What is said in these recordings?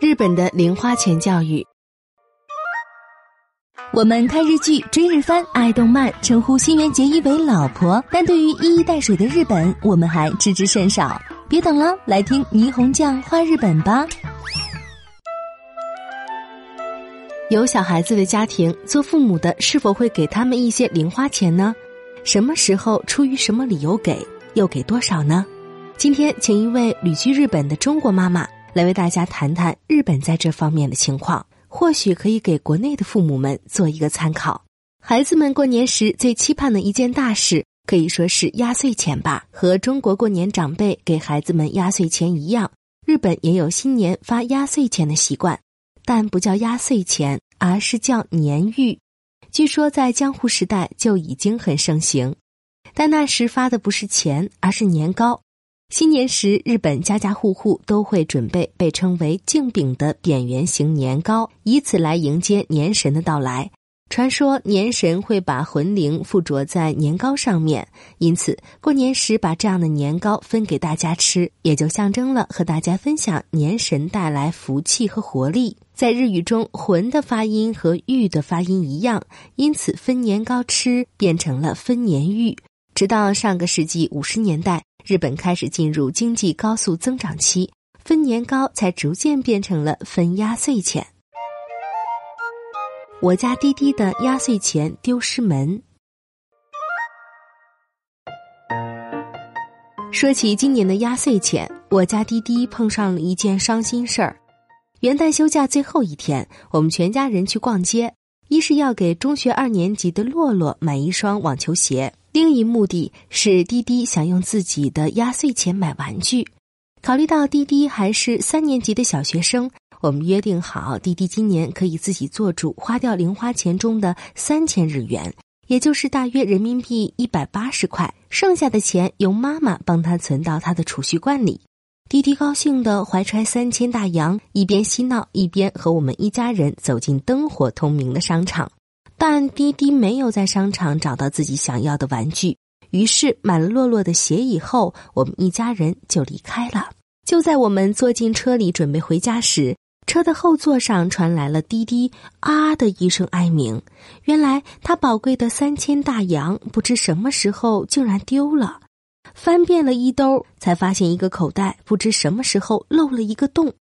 日本的零花钱教育。我们看日剧、追日番、爱动漫，称呼新垣结衣为老婆，但对于一衣带水的日本，我们还知之甚少。别等了，来听霓虹酱画日本吧。有小孩子的家庭，做父母的是否会给他们一些零花钱呢？什么时候、出于什么理由给，又给多少呢？今天，请一位旅居日本的中国妈妈来为大家谈谈日本在这方面的情况。或许可以给国内的父母们做一个参考。孩子们过年时最期盼的一件大事，可以说是压岁钱吧。和中国过年长辈给孩子们压岁钱一样，日本也有新年发压岁钱的习惯，但不叫压岁钱，而是叫年玉。据说在江户时代就已经很盛行，但那时发的不是钱，而是年糕。新年时，日本家家户户都会准备被称为镜饼的扁圆形年糕，以此来迎接年神的到来。传说年神会把魂灵附着在年糕上面，因此过年时把这样的年糕分给大家吃，也就象征了和大家分享年神带来福气和活力。在日语中，“魂”的发音和“玉”的发音一样，因此分年糕吃变成了分年玉。直到上个世纪五十年代。日本开始进入经济高速增长期，分年糕才逐渐变成了分压岁钱。我家滴滴的压岁钱丢失门。说起今年的压岁钱，我家滴滴碰上了一件伤心事儿。元旦休假最后一天，我们全家人去逛街，一是要给中学二年级的洛洛买一双网球鞋。另一目的是滴滴想用自己的压岁钱买玩具。考虑到滴滴还是三年级的小学生，我们约定好，滴滴今年可以自己做主，花掉零花钱中的三千日元，也就是大约人民币一百八十块，剩下的钱由妈妈帮他存到他的储蓄罐里。滴滴高兴的怀揣三千大洋，一边嬉闹，一边和我们一家人走进灯火通明的商场。但滴滴没有在商场找到自己想要的玩具，于是买了洛洛的鞋以后，我们一家人就离开了。就在我们坐进车里准备回家时，车的后座上传来了滴滴啊的一声哀鸣。原来他宝贵的三千大洋不知什么时候竟然丢了。翻遍了衣兜，才发现一个口袋不知什么时候漏了一个洞。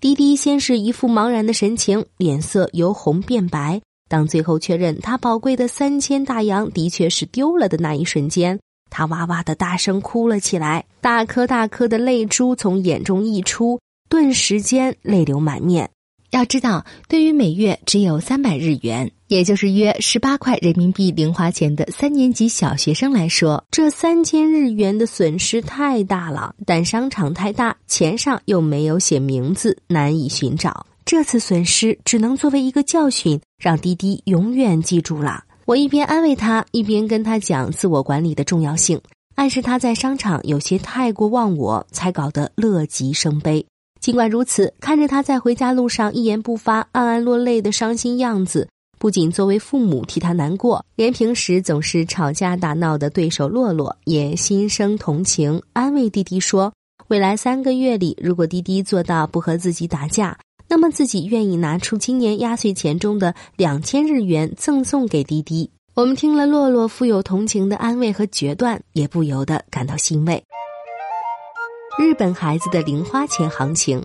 滴滴先是一副茫然的神情，脸色由红变白。当最后确认他宝贵的三千大洋的确是丢了的那一瞬间，他哇哇的大声哭了起来，大颗大颗的泪珠从眼中溢出，顿时间泪流满面。要知道，对于每月只有三百日元，也就是约十八块人民币零花钱的三年级小学生来说，这三千日元的损失太大了。但商场太大，钱上又没有写名字，难以寻找。这次损失只能作为一个教训，让滴滴永远记住了。我一边安慰他，一边跟他讲自我管理的重要性，暗示他在商场有些太过忘我，才搞得乐极生悲。尽管如此，看着他在回家路上一言不发、暗暗落泪的伤心样子，不仅作为父母替他难过，连平时总是吵架打闹的对手洛洛也心生同情，安慰弟弟说：“未来三个月里，如果滴滴做到不和自己打架。”那么自己愿意拿出今年压岁钱中的两千日元赠送给滴滴。我们听了洛洛富有同情的安慰和决断，也不由得感到欣慰。日本孩子的零花钱行情，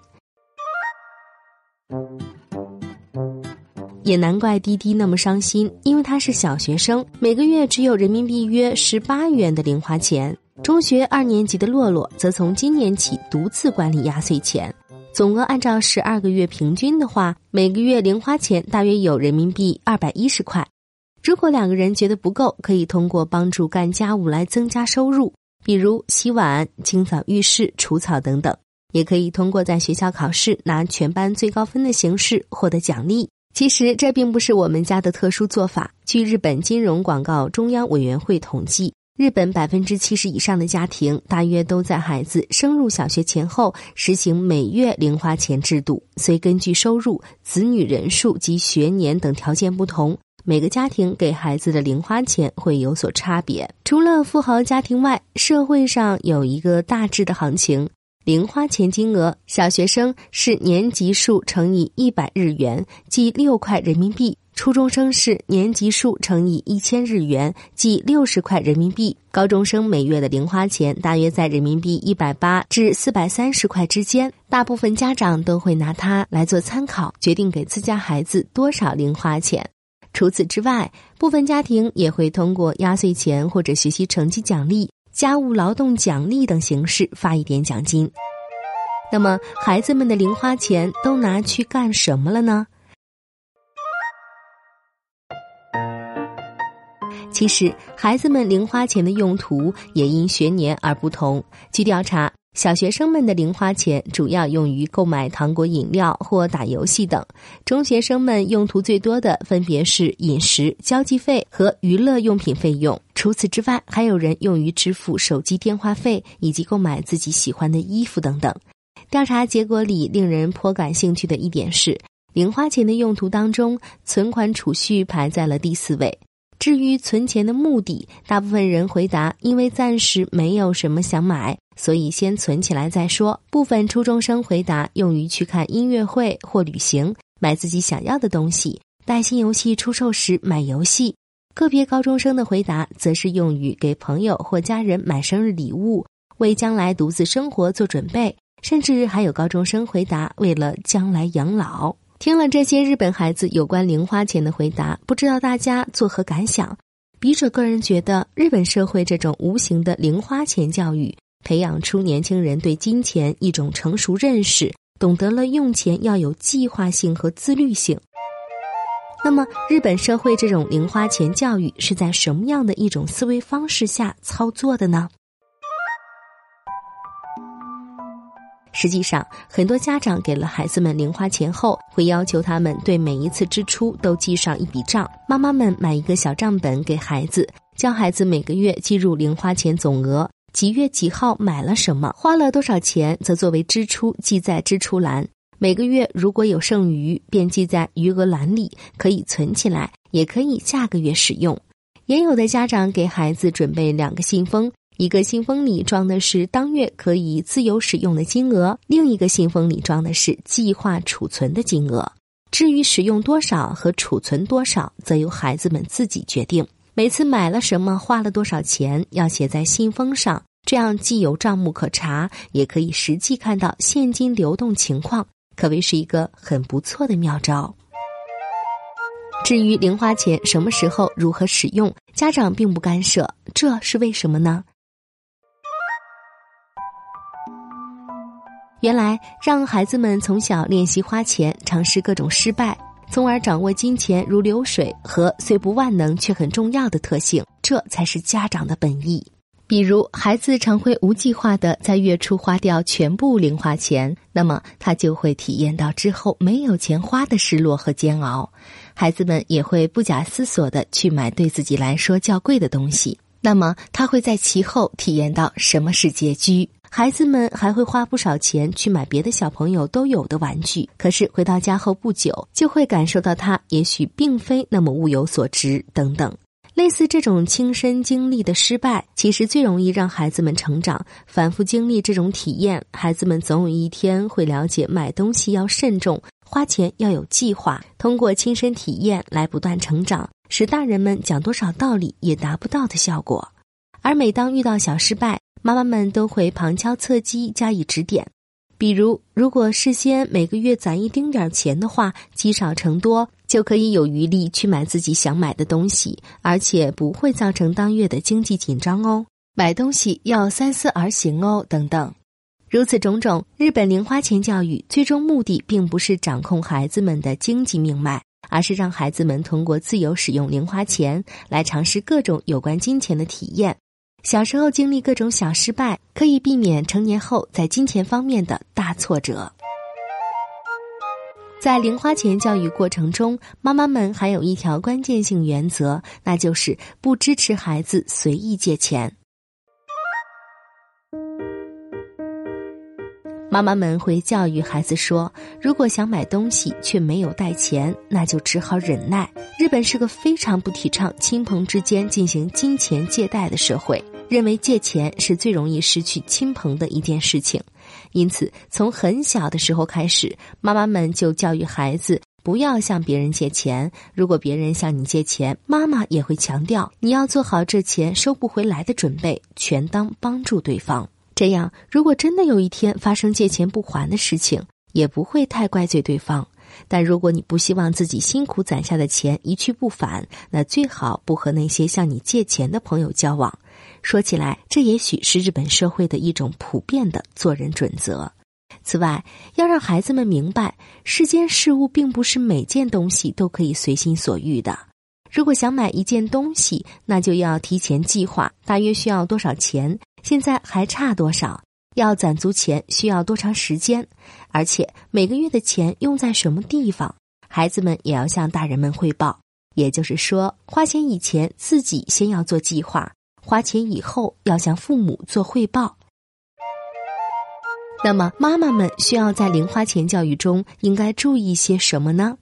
也难怪滴滴那么伤心，因为他是小学生，每个月只有人民币约十八元的零花钱。中学二年级的洛洛则从今年起独自管理压岁钱。总额按照十二个月平均的话，每个月零花钱大约有人民币二百一十块。如果两个人觉得不够，可以通过帮助干家务来增加收入，比如洗碗、清扫浴室、除草等等。也可以通过在学校考试拿全班最高分的形式获得奖励。其实这并不是我们家的特殊做法。据日本金融广告中央委员会统计。日本百分之七十以上的家庭，大约都在孩子升入小学前后实行每月零花钱制度。所以根据收入、子女人数及学年等条件不同，每个家庭给孩子的零花钱会有所差别。除了富豪家庭外，社会上有一个大致的行情：零花钱金额，小学生是年级数乘以一百日元，即六块人民币；初中生是年级数乘以一千日元，即六十块人民币；高中生每月的零花钱大约在人民币一百八至四百三十块之间。大部分家长都会拿它来做参考，决定给自家孩子多少零花钱。除此之外，部分家庭也会通过压岁钱或者学习成绩奖励。家务劳动奖励等形式发一点奖金，那么孩子们的零花钱都拿去干什么了呢？其实，孩子们零花钱的用途也因学年而不同。据调查。小学生们的零花钱主要用于购买糖果、饮料或打游戏等；中学生们用途最多的分别是饮食、交际费和娱乐用品费用。除此之外，还有人用于支付手机电话费以及购买自己喜欢的衣服等等。调查结果里令人颇感兴趣的一点是，零花钱的用途当中，存款储蓄排在了第四位。至于存钱的目的，大部分人回答：因为暂时没有什么想买。所以先存起来再说。部分初中生回答用于去看音乐会或旅行，买自己想要的东西；带新游戏出售时买游戏。个别高中生的回答则是用于给朋友或家人买生日礼物，为将来独自生活做准备。甚至还有高中生回答为了将来养老。听了这些日本孩子有关零花钱的回答，不知道大家作何感想？笔者个人觉得，日本社会这种无形的零花钱教育。培养出年轻人对金钱一种成熟认识，懂得了用钱要有计划性和自律性。那么，日本社会这种零花钱教育是在什么样的一种思维方式下操作的呢？实际上，很多家长给了孩子们零花钱后，会要求他们对每一次支出都记上一笔账。妈妈们买一个小账本给孩子，教孩子每个月记入零花钱总额。几月几号买了什么，花了多少钱，则作为支出记在支出栏。每个月如果有剩余，便记在余额栏里，可以存起来，也可以下个月使用。也有的家长给孩子准备两个信封，一个信封里装的是当月可以自由使用的金额，另一个信封里装的是计划储存的金额。至于使用多少和储存多少，则由孩子们自己决定。每次买了什么，花了多少钱，要写在信封上，这样既有账目可查，也可以实际看到现金流动情况，可谓是一个很不错的妙招。至于零花钱什么时候如何使用，家长并不干涉，这是为什么呢？原来让孩子们从小练习花钱，尝试各种失败。从而掌握金钱如流水和虽不万能却很重要的特性，这才是家长的本意。比如，孩子常会无计划的在月初花掉全部零花钱，那么他就会体验到之后没有钱花的失落和煎熬。孩子们也会不假思索的去买对自己来说较贵的东西，那么他会在其后体验到什么是拮据。孩子们还会花不少钱去买别的小朋友都有的玩具，可是回到家后不久，就会感受到它也许并非那么物有所值等等。类似这种亲身经历的失败，其实最容易让孩子们成长。反复经历这种体验，孩子们总有一天会了解买东西要慎重，花钱要有计划。通过亲身体验来不断成长，使大人们讲多少道理也达不到的效果。而每当遇到小失败，妈妈们都会旁敲侧击加以指点，比如，如果事先每个月攒一丁点钱的话，积少成多，就可以有余力去买自己想买的东西，而且不会造成当月的经济紧张哦。买东西要三思而行哦，等等。如此种种，日本零花钱教育最终目的并不是掌控孩子们的经济命脉，而是让孩子们通过自由使用零花钱来尝试各种有关金钱的体验。小时候经历各种小失败，可以避免成年后在金钱方面的大挫折。在零花钱教育过程中，妈妈们还有一条关键性原则，那就是不支持孩子随意借钱。妈妈们会教育孩子说：“如果想买东西却没有带钱，那就只好忍耐。”日本是个非常不提倡亲朋之间进行金钱借贷的社会。认为借钱是最容易失去亲朋的一件事情，因此从很小的时候开始，妈妈们就教育孩子不要向别人借钱。如果别人向你借钱，妈妈也会强调你要做好这钱收不回来的准备，全当帮助对方。这样，如果真的有一天发生借钱不还的事情，也不会太怪罪对方。但如果你不希望自己辛苦攒下的钱一去不返，那最好不和那些向你借钱的朋友交往。说起来，这也许是日本社会的一种普遍的做人准则。此外，要让孩子们明白，世间事物并不是每件东西都可以随心所欲的。如果想买一件东西，那就要提前计划，大约需要多少钱，现在还差多少。要攒足钱需要多长时间？而且每个月的钱用在什么地方？孩子们也要向大人们汇报。也就是说，花钱以前自己先要做计划，花钱以后要向父母做汇报。那么，妈妈们需要在零花钱教育中应该注意些什么呢？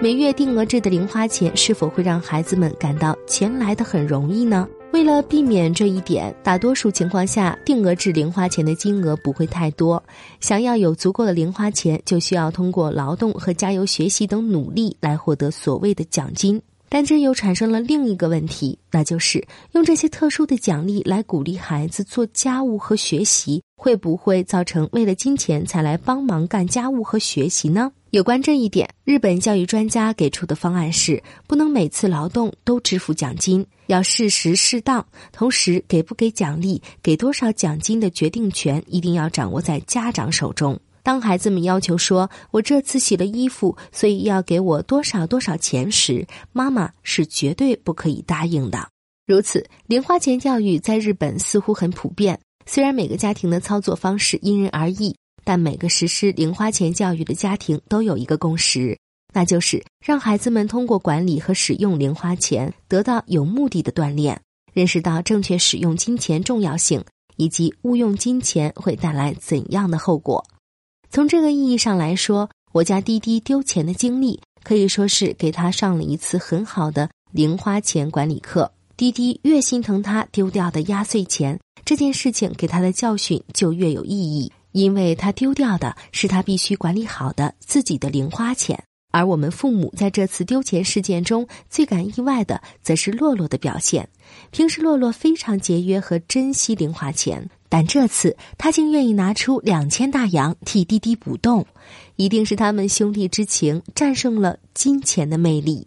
每月定额制的零花钱是否会让孩子们感到钱来的很容易呢？为了避免这一点，大多数情况下，定额制零花钱的金额不会太多。想要有足够的零花钱，就需要通过劳动和加油学习等努力来获得所谓的奖金。但这又产生了另一个问题，那就是用这些特殊的奖励来鼓励孩子做家务和学习，会不会造成为了金钱才来帮忙干家务和学习呢？有关这一点，日本教育专家给出的方案是：不能每次劳动都支付奖金，要适时适当。同时，给不给奖励、给多少奖金的决定权，一定要掌握在家长手中。当孩子们要求说“我这次洗了衣服，所以要给我多少多少钱”时，妈妈是绝对不可以答应的。如此，零花钱教育在日本似乎很普遍。虽然每个家庭的操作方式因人而异，但每个实施零花钱教育的家庭都有一个共识，那就是让孩子们通过管理和使用零花钱，得到有目的的锻炼，认识到正确使用金钱重要性，以及误用金钱会带来怎样的后果。从这个意义上来说，我家滴滴丢钱的经历可以说是给他上了一次很好的零花钱管理课。滴滴越心疼他丢掉的压岁钱，这件事情给他的教训就越有意义，因为他丢掉的是他必须管理好的自己的零花钱。而我们父母在这次丢钱事件中最感意外的，则是洛洛的表现。平时洛洛非常节约和珍惜零花钱。但这次他竟愿意拿出两千大洋替滴滴补洞，一定是他们兄弟之情战胜了金钱的魅力。